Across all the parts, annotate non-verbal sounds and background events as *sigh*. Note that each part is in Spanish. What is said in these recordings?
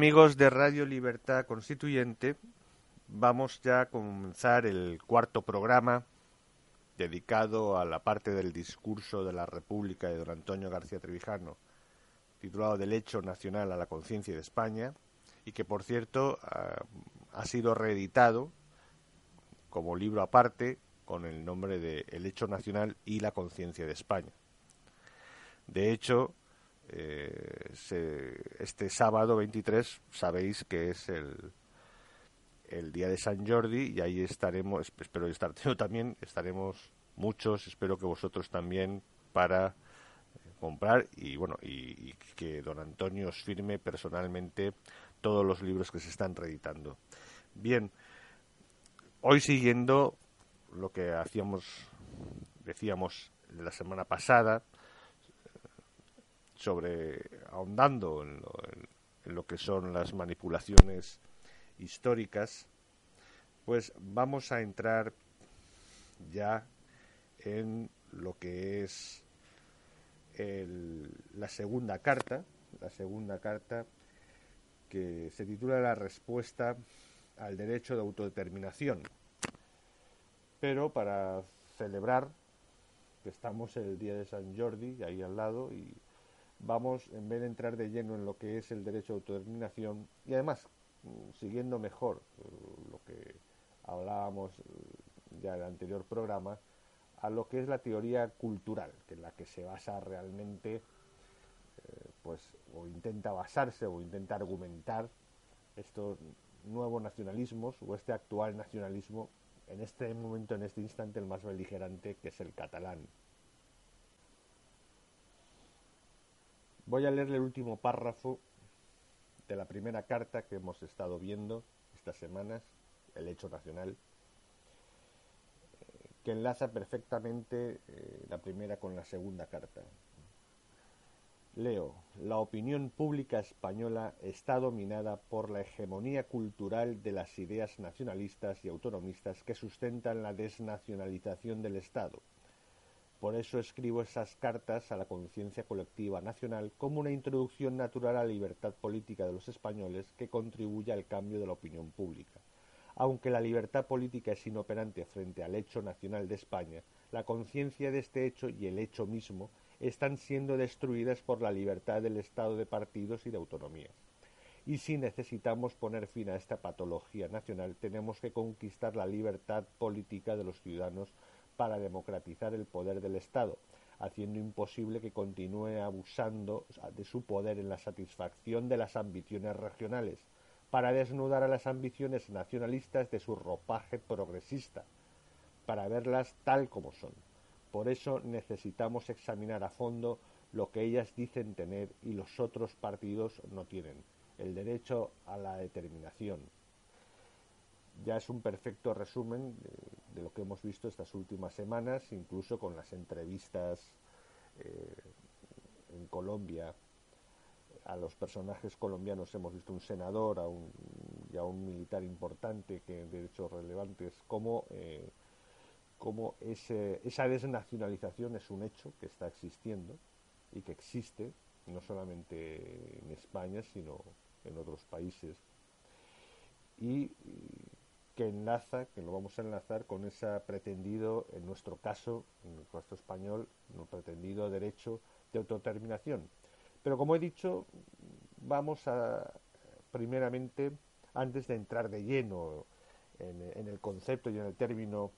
Amigos de Radio Libertad Constituyente, vamos ya a comenzar el cuarto programa dedicado a la parte del discurso de la República de don Antonio García Trevijano, titulado Del hecho nacional a la conciencia de España, y que por cierto ha sido reeditado como libro aparte con el nombre de El hecho nacional y la conciencia de España. De hecho, eh, este sábado 23 sabéis que es el, el día de San Jordi y ahí estaremos, espero estar *laughs* yo también, estaremos muchos, espero que vosotros también para eh, comprar y bueno y, que don Antonio os firme personalmente todos los libros que se están reeditando. Bien, hoy siguiendo lo que hacíamos decíamos la semana pasada sobre ahondando en lo, que son las manipulaciones históricas, pues vamos a entrar ya en lo que es la segunda carta, la segunda carta que se titula La respuesta al derecho de autodeterminación. Pero para celebrar que estamos el día de San Jordi, ahí al lado, y vamos, en vez de entrar de lleno en lo que es el derecho de autodeterminación, y además, siguiendo mejor eh, lo que hablábamos eh, ya en el anterior programa, a lo que es la teoría cultural, que es la que se basa realmente, eh, pues, o intenta basarse o intenta argumentar estos nuevos nacionalismos o este actual nacionalismo, en este momento, en este instante, el más beligerante, que es el catalán. Voy a leerle el último párrafo de la primera carta que hemos estado viendo estas semanas, el hecho nacional, que enlaza perfectamente eh, la primera con la segunda carta. Leo, la opinión pública española está dominada por la hegemonía cultural de las ideas nacionalistas y autonomistas que sustentan la desnacionalización del Estado por eso escribo esas cartas a la conciencia colectiva nacional como una introducción natural a la libertad política de los españoles que contribuye al cambio de la opinión pública. Aunque la libertad política es inoperante frente al hecho nacional de España, la conciencia de este hecho y el hecho mismo están siendo destruidas por la libertad del Estado de partidos y de autonomía. Y si necesitamos poner fin a esta patología nacional, tenemos que conquistar la libertad política de los ciudadanos para democratizar el poder del Estado, haciendo imposible que continúe abusando de su poder en la satisfacción de las ambiciones regionales, para desnudar a las ambiciones nacionalistas de su ropaje progresista, para verlas tal como son. Por eso necesitamos examinar a fondo lo que ellas dicen tener y los otros partidos no tienen, el derecho a la determinación, ya es un perfecto resumen de, lo que hemos visto estas últimas semanas, incluso con las entrevistas eh, en Colombia. A los personajes colombianos hemos visto un senador a y a un militar importante que de hecho relevantes como eh, cómo esa desnacionalización es un hecho que está existiendo y que existe no solamente en España, sino en otros países, y que enlaza, que lo vamos a enlazar con ese pretendido, en nuestro caso, en el caso español, un pretendido derecho de autodeterminación. Pero como he dicho, vamos a, primeramente, antes de entrar de lleno en, el concepto y en el término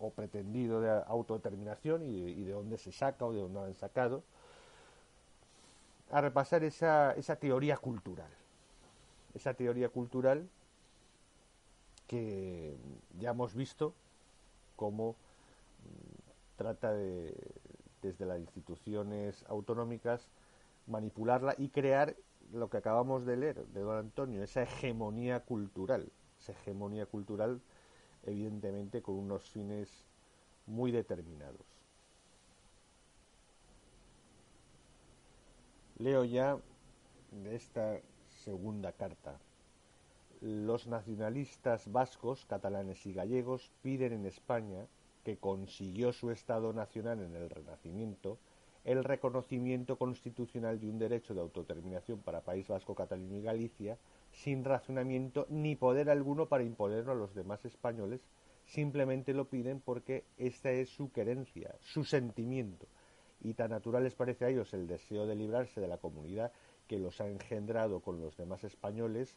o pretendido de autodeterminación y, de dónde se saca o de dónde han sacado, a repasar esa, esa teoría cultural. Esa teoría cultural que ya hemos visto cómo mm, trata de, desde las instituciones autonómicas, manipularla y crear lo que acabamos de leer de don Antonio, esa hegemonía cultural, esa hegemonía cultural evidentemente con unos fines muy determinados. Leo ya de esta segunda carta. Los nacionalistas vascos, catalanes y gallegos piden en España, que consiguió su Estado nacional en el Renacimiento, el reconocimiento constitucional de un derecho de autodeterminación para País Vasco, Cataluña y Galicia, sin razonamiento ni poder alguno para imponerlo a los demás españoles, simplemente lo piden porque esta es su querencia, su sentimiento, y tan natural les parece a ellos el deseo de librarse de la comunidad que los ha engendrado con los demás españoles,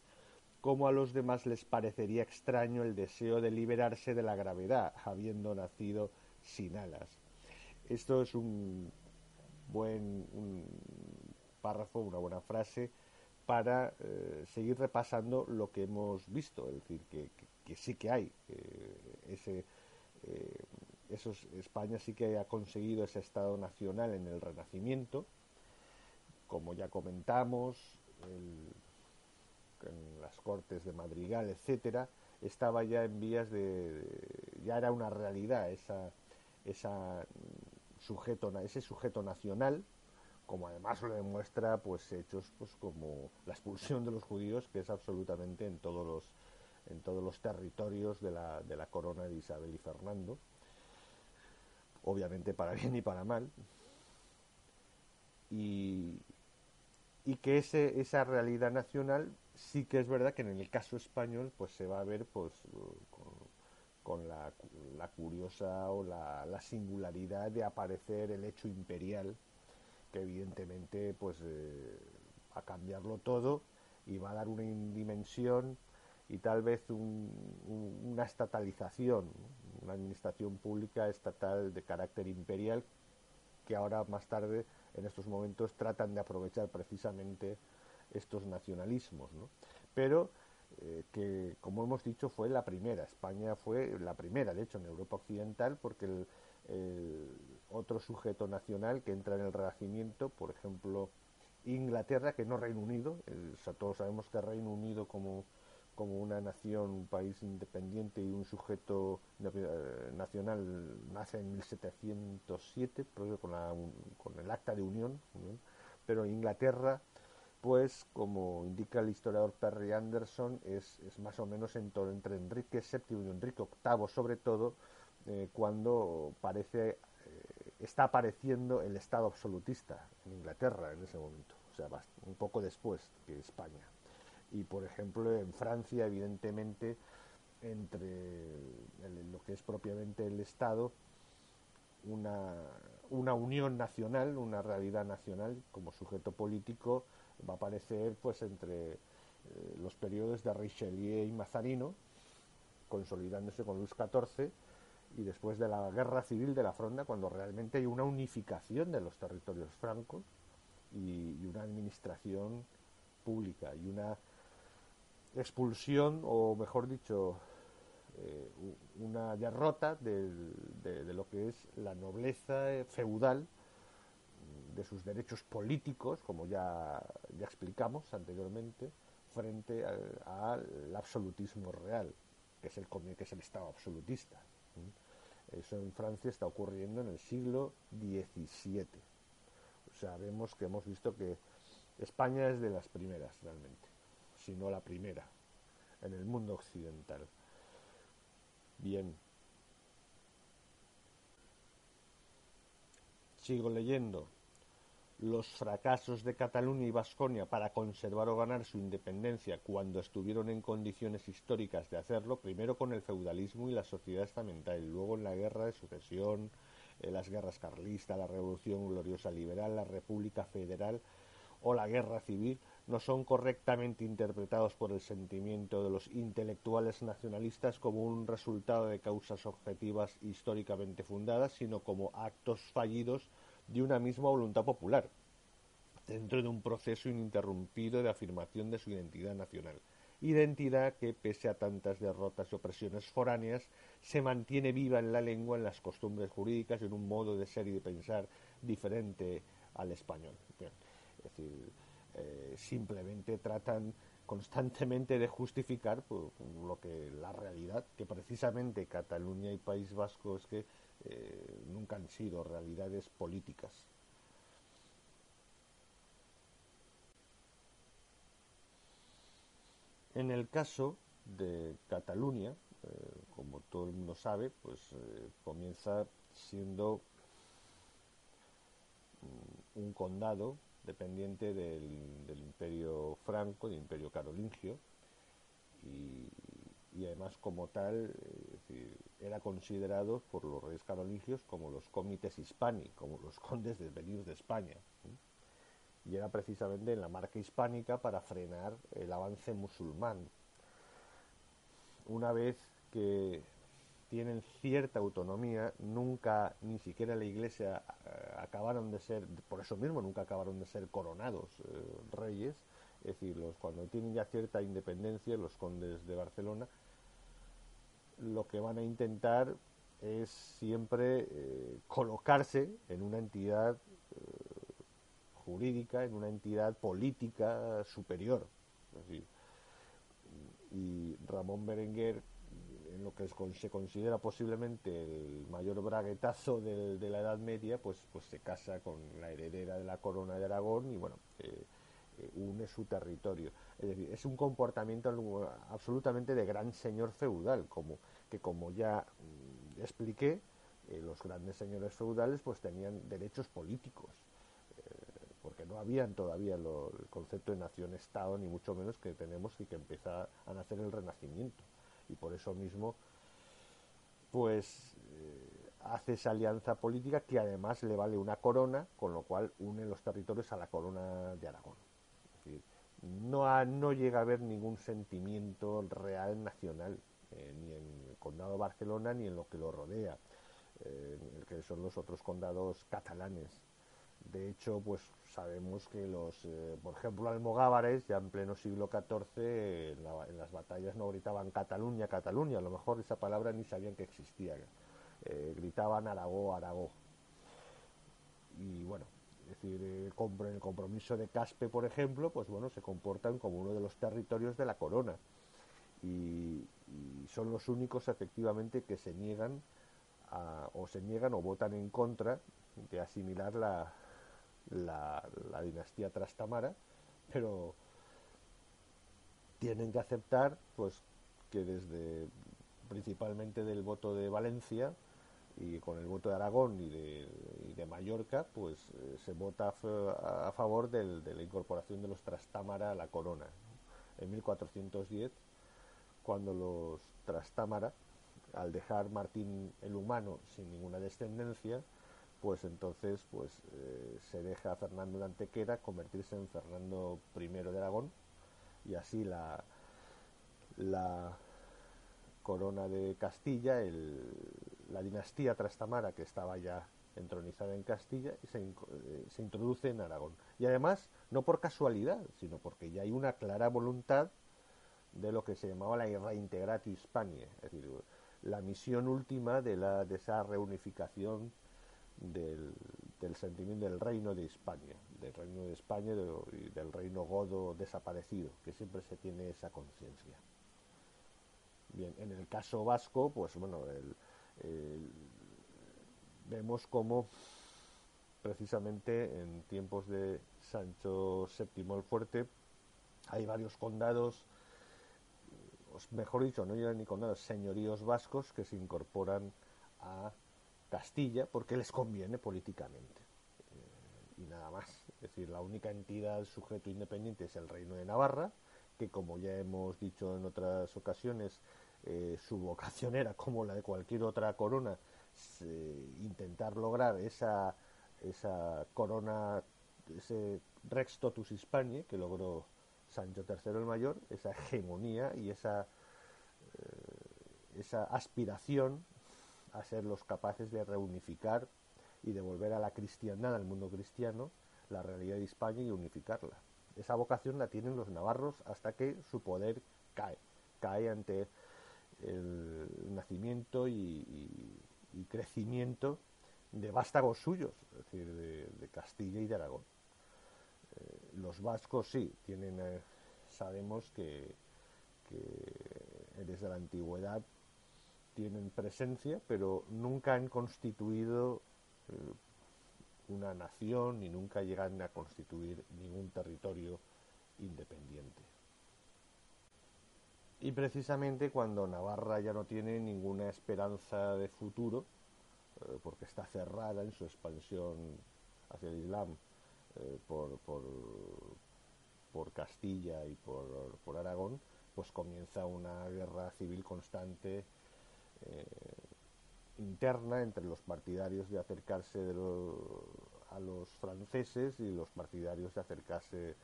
como a los demás les parecería extraño el deseo de liberarse de la gravedad, habiendo nacido sin alas. Esto es un buen párrafo, una buena frase para eh, seguir repasando lo que hemos visto, es decir, que, sí que hay eh, ese, eh, España sí que ha conseguido ese Estado nacional en el Renacimiento, como ya comentamos, en las Cortes de Madrigal, etcétera, estaba ya en vías de, ya era una realidad esa, esa sujeto, ese sujeto nacional, como además lo demuestra pues hechos pues como la expulsión de los judíos, que es absolutamente en todos los en todos los territorios de la, de la corona de Isabel y Fernando, obviamente para bien y para mal, y, y que ese, esa realidad nacional sí que es verdad que en el caso español pues se va a ver pues con la, curiosa o la, singularidad de aparecer el hecho imperial, que evidentemente pues eh, va a cambiarlo todo y va a dar una dimensión y tal vez una estatalización, una administración pública estatal de carácter imperial que ahora más tarde en estos momentos tratan de aprovechar precisamente estos nacionalismos. Pero eh, que, como hemos dicho, fue la primera. España fue la primera, de hecho, en Europa Occidental, porque el, otro sujeto nacional que entra en el Renacimiento, por ejemplo, Inglaterra, que no Reino Unido, todos sabemos que Reino Unido como, como una nación, un país independiente y un sujeto eh, nacional nace en 1707, con, con el Acta de Unión, pero Inglaterra pues como indica el historiador Perry Anderson, es, más o menos entre Enrique VII y Enrique VIII, sobre todo eh, cuando parece eh, está apareciendo el Estado absolutista en Inglaterra en ese momento, o sea, un poco después que España. Y por ejemplo en Francia, evidentemente, entre lo que es propiamente el Estado, una, una unión nacional, una realidad nacional como sujeto político, va a aparecer pues entre eh, los periodos de Richelieu y Mazarino, consolidándose con Luis XIV, y después de la guerra civil de la Fronda, cuando realmente hay una unificación de los territorios francos y, una administración pública y una expulsión, o mejor dicho, eh, una derrota de, lo que es la nobleza feudal de sus derechos políticos, como ya, ya explicamos anteriormente, frente al, absolutismo real, que es el, que es el Estado absolutista. Eso en Francia está ocurriendo en el siglo XVII. O sea, vemos que hemos visto que España es de las primeras realmente, si no la primera, en el mundo occidental. Bien. sigo leyendo, los fracasos de Cataluña y Vasconia para conservar o ganar su independencia cuando estuvieron en condiciones históricas de hacerlo, primero con el feudalismo y la sociedad estamental, luego en la guerra de sucesión, en las guerras carlistas, la revolución gloriosa liberal, la república federal o la guerra civil, no son correctamente interpretados por el sentimiento de los intelectuales nacionalistas como un resultado de causas objetivas históricamente fundadas, sino como actos fallidos de una misma voluntad popular, dentro de un proceso ininterrumpido de afirmación de su identidad nacional. Identidad que, pese a tantas derrotas y opresiones foráneas, se mantiene viva en la lengua, en las costumbres jurídicas y en un modo de ser y de pensar diferente al español. es decir, eh, simplemente tratan constantemente de justificar pues, lo que la realidad que precisamente Cataluña y País Vasco es que eh, nunca han sido realidades políticas. En el caso de Cataluña, eh, como todo el mundo sabe, pues comienza siendo mm, un condado dependiente del, imperio franco, del imperio carolingio, y, además como tal era considerado por los reyes carolingios como los comites hispani, como los *laughs* condes de venir de España. Y era precisamente en la marca hispánica para frenar el avance musulmán. Una vez que tienen cierta autonomía, nunca, ni siquiera la iglesia, eh, acabaron de ser, por eso mismo nunca acabaron de ser coronados eh, reyes, es decir, los, cuando tienen ya cierta independencia, los condes de Barcelona, lo que van a intentar es siempre eh, colocarse en una entidad jurídica, en una entidad política superior. y Ramón Berenguer, en lo que se considera posiblemente el mayor braguetazo de, la Edad Media, pues, pues se casa con la heredera de la corona de Aragón y bueno, eh, une su territorio. Es decir, es un comportamiento absolutamente de gran señor feudal, como que como ya mm, expliqué, eh, los grandes señores feudales pues tenían derechos políticos, eh, porque no habían todavía el concepto de nación-estado, ni mucho menos que tenemos y que empieza a nacer el renacimiento. Y por eso mismo, pues eh, hace esa alianza política que además le vale una corona, con lo cual une los territorios a la corona de Aragón. no, no llega a haber ningún sentimiento real nacional eh, ni en el condado de Barcelona ni en lo que lo rodea, eh, que son los otros condados catalanes. De hecho, pues sabemos que los, eh, por ejemplo, almogávares, ya en pleno siglo XIV, en, las batallas no gritaban Cataluña, Cataluña, a lo mejor esa palabra ni sabían que existía, gritaban Aragó, Aragó. Y bueno, es decir, el compromiso de Caspe, por ejemplo, pues bueno, se comportan como uno de los territorios de la corona y, son los únicos efectivamente que se niegan o se niegan o votan en contra de asimilar la, la, dinastía Trastamara, pero tienen que aceptar pues que desde principalmente del voto de Valencia y con el voto de Aragón y de, Mallorca, pues eh, se vota a, favor de la incorporación de los Trastámara a la corona. En 1410 cuando los Trastámara, al dejar Martín el Humano sin ninguna descendencia, pues entonces pues eh, se deja a Fernando de Antequera convertirse en Fernando I de Aragón y así la, la corona de Castilla, la dinastía Trastamara que estaba ya entronizada en Castilla y se, eh, se introduce en Aragón. Y además, no por casualidad, sino porque ya hay una clara voluntad de lo que se llamaba la Reintegratio Hispania, es decir, la misión última de, la, de esa reunificación del, sentimiento del reino de España, del reino de España y del reino godo desaparecido, que siempre se tiene esa conciencia. Bien, en el caso vasco, pues bueno, vemos como precisamente en tiempos de Sancho VII el Fuerte hay varios condados mejor dicho, no llegan ni con nada, señoríos vascos que se incorporan a Castilla porque les conviene políticamente. y nada más. Es decir, la única entidad sujeto independiente es el Reino de Navarra, que como ya hemos dicho en otras ocasiones, eh, su vocación era, como la de cualquier otra corona, intentar lograr esa, esa corona, ese Rex Totus Hispanie que logró Sancho III el Mayor, esa hegemonía y esa, eh, esa aspiración a ser los capaces de reunificar y devolver a la cristiandad, al mundo cristiano, la realidad de España y unificarla. Esa vocación la tienen los navarros hasta que su poder cae, cae ante el nacimiento y, crecimiento de vástagos suyos, es decir, de, Castilla y de Aragón. Eh, los vascos sí, tienen, eh, sabemos que, desde la antigüedad tienen presencia, pero nunca han constituido eh, una nación ni nunca llegan a constituir ningún territorio independiente. Y precisamente cuando Navarra ya no tiene ninguna esperanza de futuro, eh, porque está cerrada en su expansión hacia el Islam eh, por, por, Castilla y por, por, Aragón, pues comienza una guerra civil constante eh, interna entre los partidarios de acercarse a los franceses y los partidarios de acercarse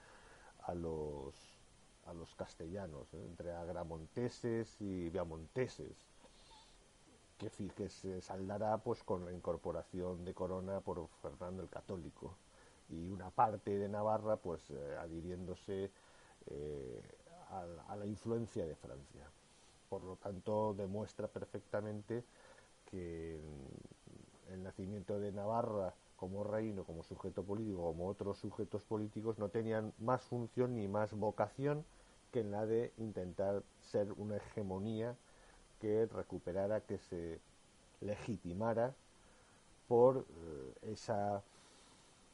a los, a los castellanos, ¿eh? entre agramonteses y viamonteses, que, que se saldará pues con la incorporación de Corona por Fernando el Católico y una parte de Navarra pues eh, adhiriéndose a la influencia de Francia. Por lo tanto, demuestra perfectamente que el nacimiento de Navarra como reino, como sujeto político, como otros sujetos políticos, no tenían más función ni más vocación que la de intentar ser una hegemonía que recuperara, que se legitimara por eh, esa,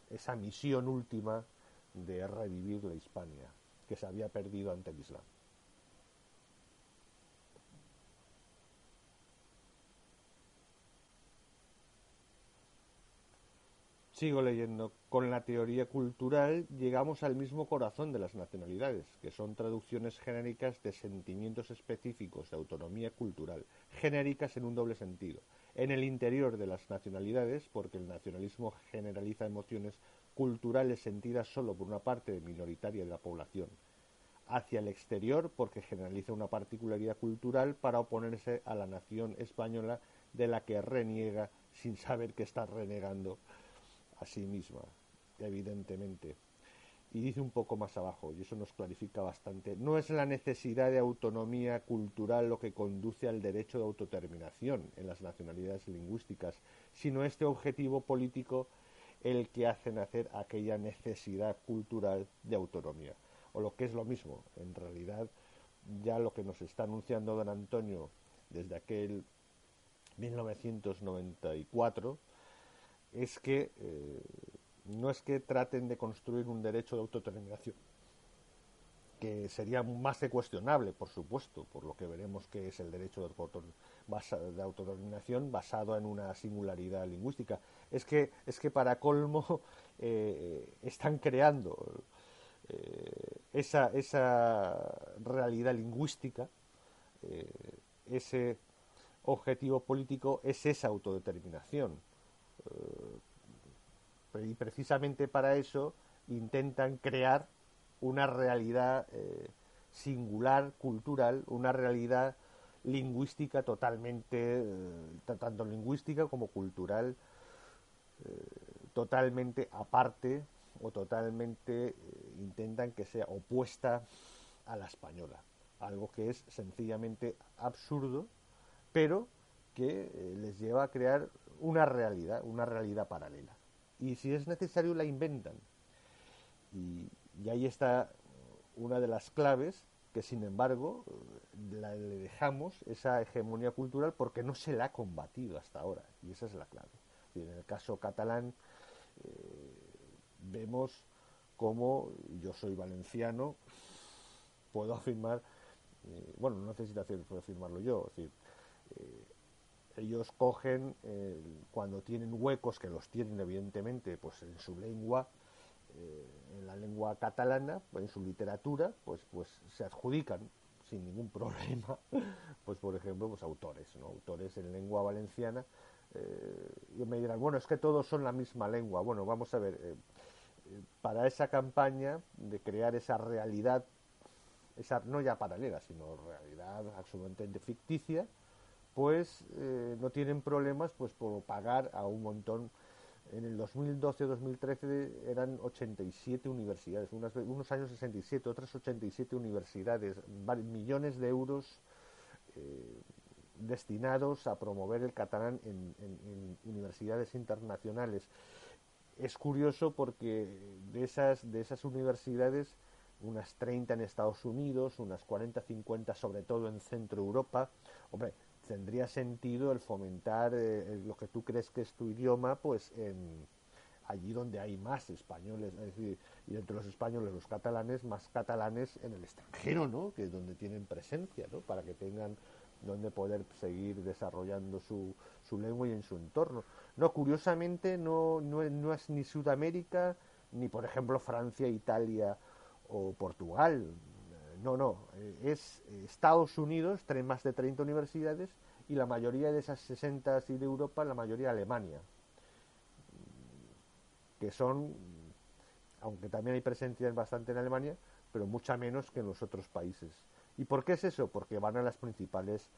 esa misión última de revivir la Hispania, que se había perdido ante el Islam. Sigo leyendo. Con la teoría cultural llegamos al mismo corazón de las nacionalidades, que son traducciones genéricas de sentimientos específicos de autonomía cultural, genéricas en un doble sentido. En el interior de las nacionalidades, porque el nacionalismo generaliza emociones culturales sentidas solo por una parte minoritaria de la población. Hacia el exterior, porque generaliza una particularidad cultural para oponerse a la nación española de la que reniega sin saber que está renegando a sí misma, evidentemente. Y dice un poco más abajo, y eso nos clarifica bastante, no es la necesidad de autonomía cultural lo que conduce al derecho de autodeterminación en las nacionalidades lingüísticas, sino este objetivo político el que hace nacer aquella necesidad cultural de autonomía. O lo que es lo mismo, en realidad ya lo que nos está anunciando don Antonio desde aquel 1994 es que eh, no es que traten de construir un derecho de autodeterminación, que sería más que cuestionable, por supuesto, por lo que veremos que es el derecho de autodeterminación basado en una singularidad lingüística. Es que, es que para colmo *laughs* eh, están creando eh, esa, esa, realidad lingüística, ese objetivo político es esa autodeterminación eh, y precisamente para eso intentan crear una realidad eh, singular, cultural, una realidad lingüística totalmente, eh, tanto lingüística como cultural, totalmente aparte o totalmente intentan que sea opuesta a la española. Algo que es sencillamente absurdo, pero que les lleva a crear una realidad, una realidad paralela. Y si es necesario la inventan. Y, ahí está una de las claves que sin embargo le dejamos esa hegemonía cultural porque no se la ha combatido hasta ahora. Y esa es la clave. en el caso catalán eh, vemos cómo yo soy valenciano, puedo afirmar, eh, bueno, no necesito afirmarlo yo, eh, ellos cogen eh, cuando tienen huecos que los tienen evidentemente pues en su lengua eh, en la lengua catalana en su literatura pues pues se adjudican sin ningún problema *laughs* pues por ejemplo pues autores no autores en lengua valenciana eh, y me dirán bueno es que todos son la misma lengua bueno vamos a ver para esa campaña de crear esa realidad esa no ya paralela sino realidad absolutamente ficticia pues no tienen problemas pues por pagar a un montón. En el 2012-2013 eran 87 universidades, unos años 67, otras 87 universidades, millones de euros eh, destinados a promover el catalán en, en, universidades internacionales. Es curioso porque de esas, de esas universidades, unas 30 en Estados Unidos, unas 40, 50 sobre todo en Centro Europa, hombre, tendría sentido el fomentar eh, lo que tú crees que es tu idioma, pues en allí donde hay más españoles, es decir, y entre los españoles, los catalanes, más catalanes en el extranjero, ¿no? Que es donde tienen presencia, ¿no? Para que tengan donde poder seguir desarrollando su, su lengua y en su entorno. No, curiosamente no, no, no es ni Sudamérica, ni por ejemplo Francia, Italia o Portugal, no, no, eh, es eh, Estados Unidos, más de 30 universidades, y la mayoría de esas 60 así de Europa, la mayoría Alemania, que son, aunque también hay presencia bastante en Alemania, pero mucha menos que en los otros países. ¿Y por qué es eso? Porque van a las principales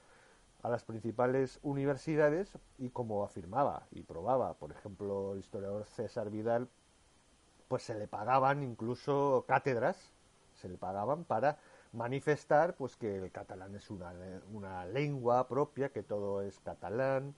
a las principales universidades y como afirmaba y probaba, por ejemplo, el historiador César Vidal, pues se le pagaban incluso cátedras, se le pagaban para manifestar pues que el catalán es una, una lengua propia, que todo es catalán,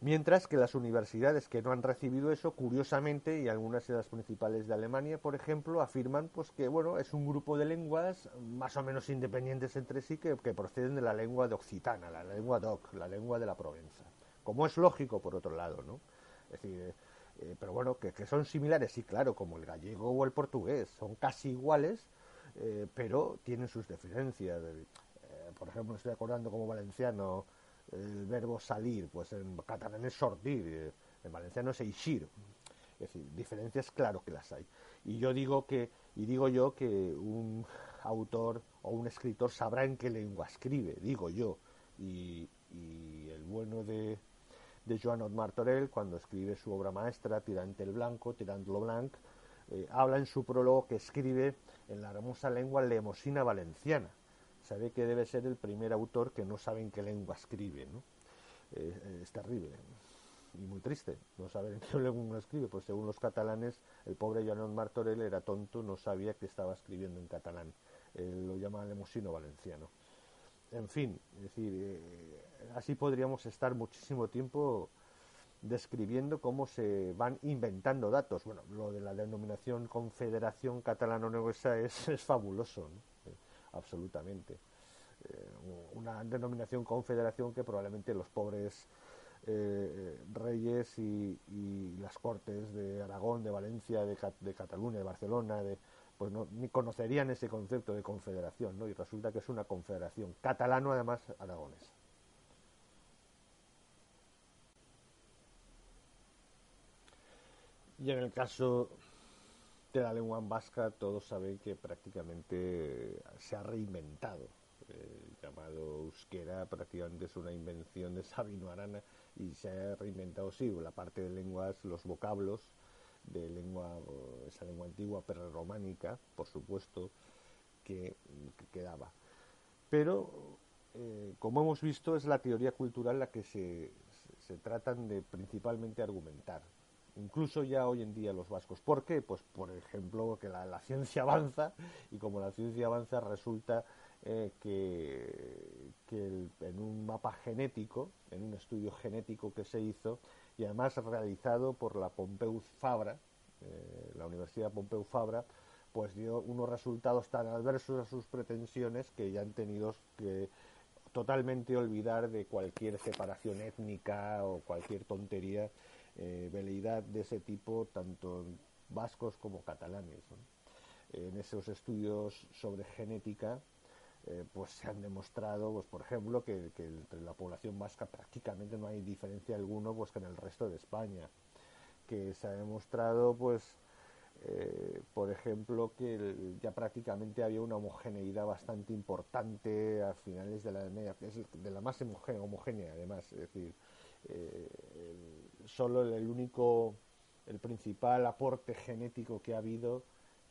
mientras que las universidades que no han recibido eso, curiosamente, y algunas de las principales de Alemania, por ejemplo, afirman pues que bueno, es un grupo de lenguas más o menos independientes entre sí que, proceden de la lengua de Occitana, la lengua DOC, la lengua de la Provenza. Como es lógico, por otro lado, ¿no? Es decir, eh, pero bueno, que, que son similares, sí, claro, como el gallego o el portugués, son casi iguales, eh, pero tienen sus diferencias. Eh, por ejemplo, estoy acordando como valenciano el verbo salir, pues en catalán es sortir, eh, en valenciano es eixir. Es decir, diferencias claro que las hay. Y yo digo que, y digo yo que un autor o un escritor sabrá en qué lengua escribe, digo yo. Y, el bueno de, de Joan Martorell, cuando escribe su obra maestra, Tirante el Blanco, Tirant lo Blanc, habla en su prólogo que escribe en la hermosa lengua lemosina valenciana. Sabe que debe ser el primer autor que no sabe en qué lengua escribe, ¿no? Eh, es terrible y muy triste no saber en qué *laughs* lengua escribe, pues según los catalanes, el pobre Joan Martorell era tonto, no sabía que estaba escribiendo en catalán. lo llama lemosino valenciano. En fin, es decir, eh, así podríamos estar muchísimo tiempo describiendo cómo se van inventando datos. Bueno, lo de la denominación Confederación Catalano-Nueva es, *laughs* es fabuloso, eh, absolutamente. Eh, una denominación confederación que probablemente los pobres eh, reyes y, las cortes de Aragón, de Valencia, de, Cataluña, de Barcelona, pues no, ni conocerían ese concepto de confederación, ¿no? Y resulta que es una confederación catalano, además, aragones. Y en el caso de la lengua vasca, todos saben que prácticamente se ha reinventado. El llamado euskera prácticamente es una invención de Sabino Arana y se ha reinventado, sí, la parte de lenguas, los vocablos de lengua, esa lengua antigua románica, por supuesto, que, quedaba. Pero, eh, como hemos visto, es la teoría cultural la que se, se tratan de principalmente argumentar incluso ya hoy en día los vascos. ¿Por qué? Pues por ejemplo que la, ciencia *laughs* avanza y como la ciencia avanza resulta eh, que, en un mapa genético, en un estudio genético que se hizo y además realizado por la Pompeu Fabra, eh, la Universidad Pompeu Fabra, pues dio unos resultados tan adversos a sus pretensiones que ya han tenido que totalmente olvidar de cualquier separación étnica o cualquier tontería eh, veleidad de ese tipo, tanto vascos como catalanes. En esos estudios sobre genética eh, pues se han demostrado, pues por ejemplo, que, entre la población vasca prácticamente no hay diferencia alguna pues que en el resto de España, que se ha demostrado, pues, eh, por ejemplo, que ya prácticamente había una homogeneidad bastante importante a finales de la media, es de la más homogénea, además, es decir, eh, solo el único, el principal aporte genético que ha habido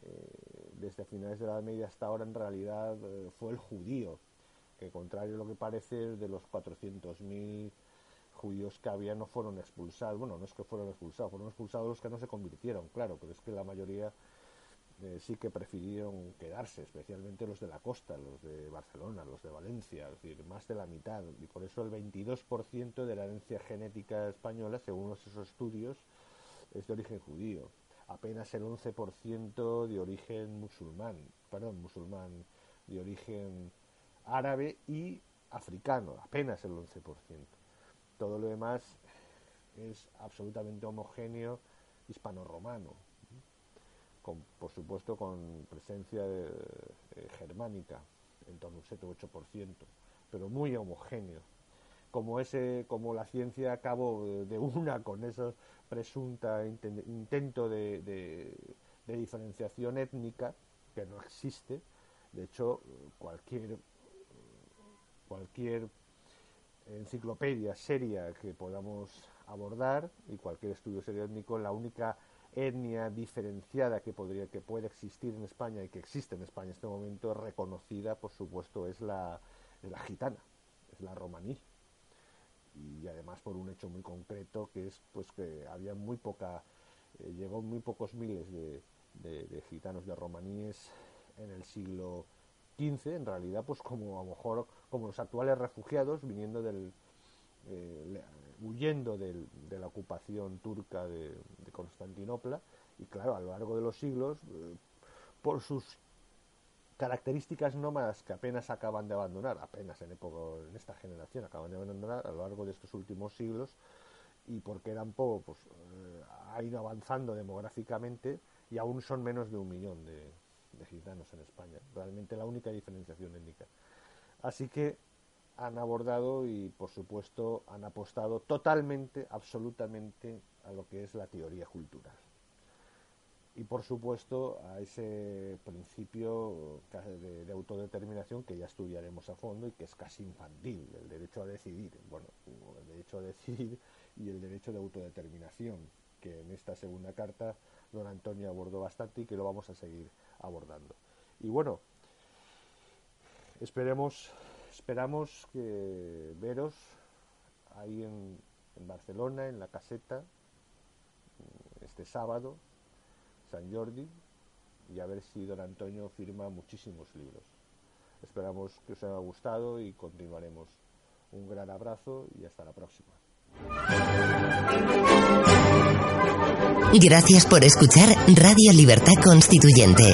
eh, desde finales de la Edad Media hasta ahora en realidad eh, fue el judío, que contrario a lo que parece de los 400.000 judíos que había no fueron expulsados, bueno, no es que fueron expulsados, fueron expulsados los que no se convirtieron, claro, pero es que la mayoría eh, sí que prefirieron quedarse, especialmente los de la costa, los de Barcelona, los de Valencia, es decir, más de la mitad, y por eso el 22% de la herencia genética española, según esos estudios, es de origen judío. Apenas el 11% de origen musulmán, perdón, musulmán, de origen árabe y africano, apenas el 11%. Todo lo demás es absolutamente homogéneo hispano-romano, con, por supuesto con presencia eh, germánica, en torno a un 7-8%, pero muy homogéneo. Como, ese, como la ciencia acabó de una con esos presunta intento de, diferenciación étnica que no existe. De hecho, cualquier, cualquier enciclopedia seria que podamos abordar y cualquier estudio serio étnico, la única etnia diferenciada que podría que puede existir en España y que existe en España en este momento reconocida, por supuesto, es la, la gitana, es la romaní. Y además por un hecho muy concreto que es pues que había muy poca eh, llegó muy pocos miles de, gitanos de romaníes en el siglo XV en realidad pues como a lo mejor como los actuales refugiados viniendo del eh, huyendo de la ocupación turca de, Constantinopla y claro a lo largo de los siglos eh, por sus características nómadas que apenas acaban de abandonar, apenas en, época, en esta generación acaban de abandonar a lo largo de estos últimos siglos, y porque eran poco, pues eh, ha ido avanzando demográficamente y aún son menos de un millón de, gitanos en España. Realmente la única diferenciación étnica. Así que han abordado y, por supuesto, han apostado totalmente, absolutamente a lo que es la teoría cultural y por supuesto a ese principio de, autodeterminación que ya estudiaremos a fondo y que es casi infantil, el derecho a decidir, bueno, el derecho a decidir y el derecho de autodeterminación, que en esta segunda carta don Antonio abordó bastante y que lo vamos a seguir abordando. Y bueno, esperemos, esperamos veros ahí en Barcelona, en la caseta, este sábado, San Jordi y a ver si don Antonio firma muchísimos libros. Esperamos que os haya gustado y continuaremos. Un gran abrazo y hasta la próxima. Gracias por escuchar Radio Libertad Constituyente.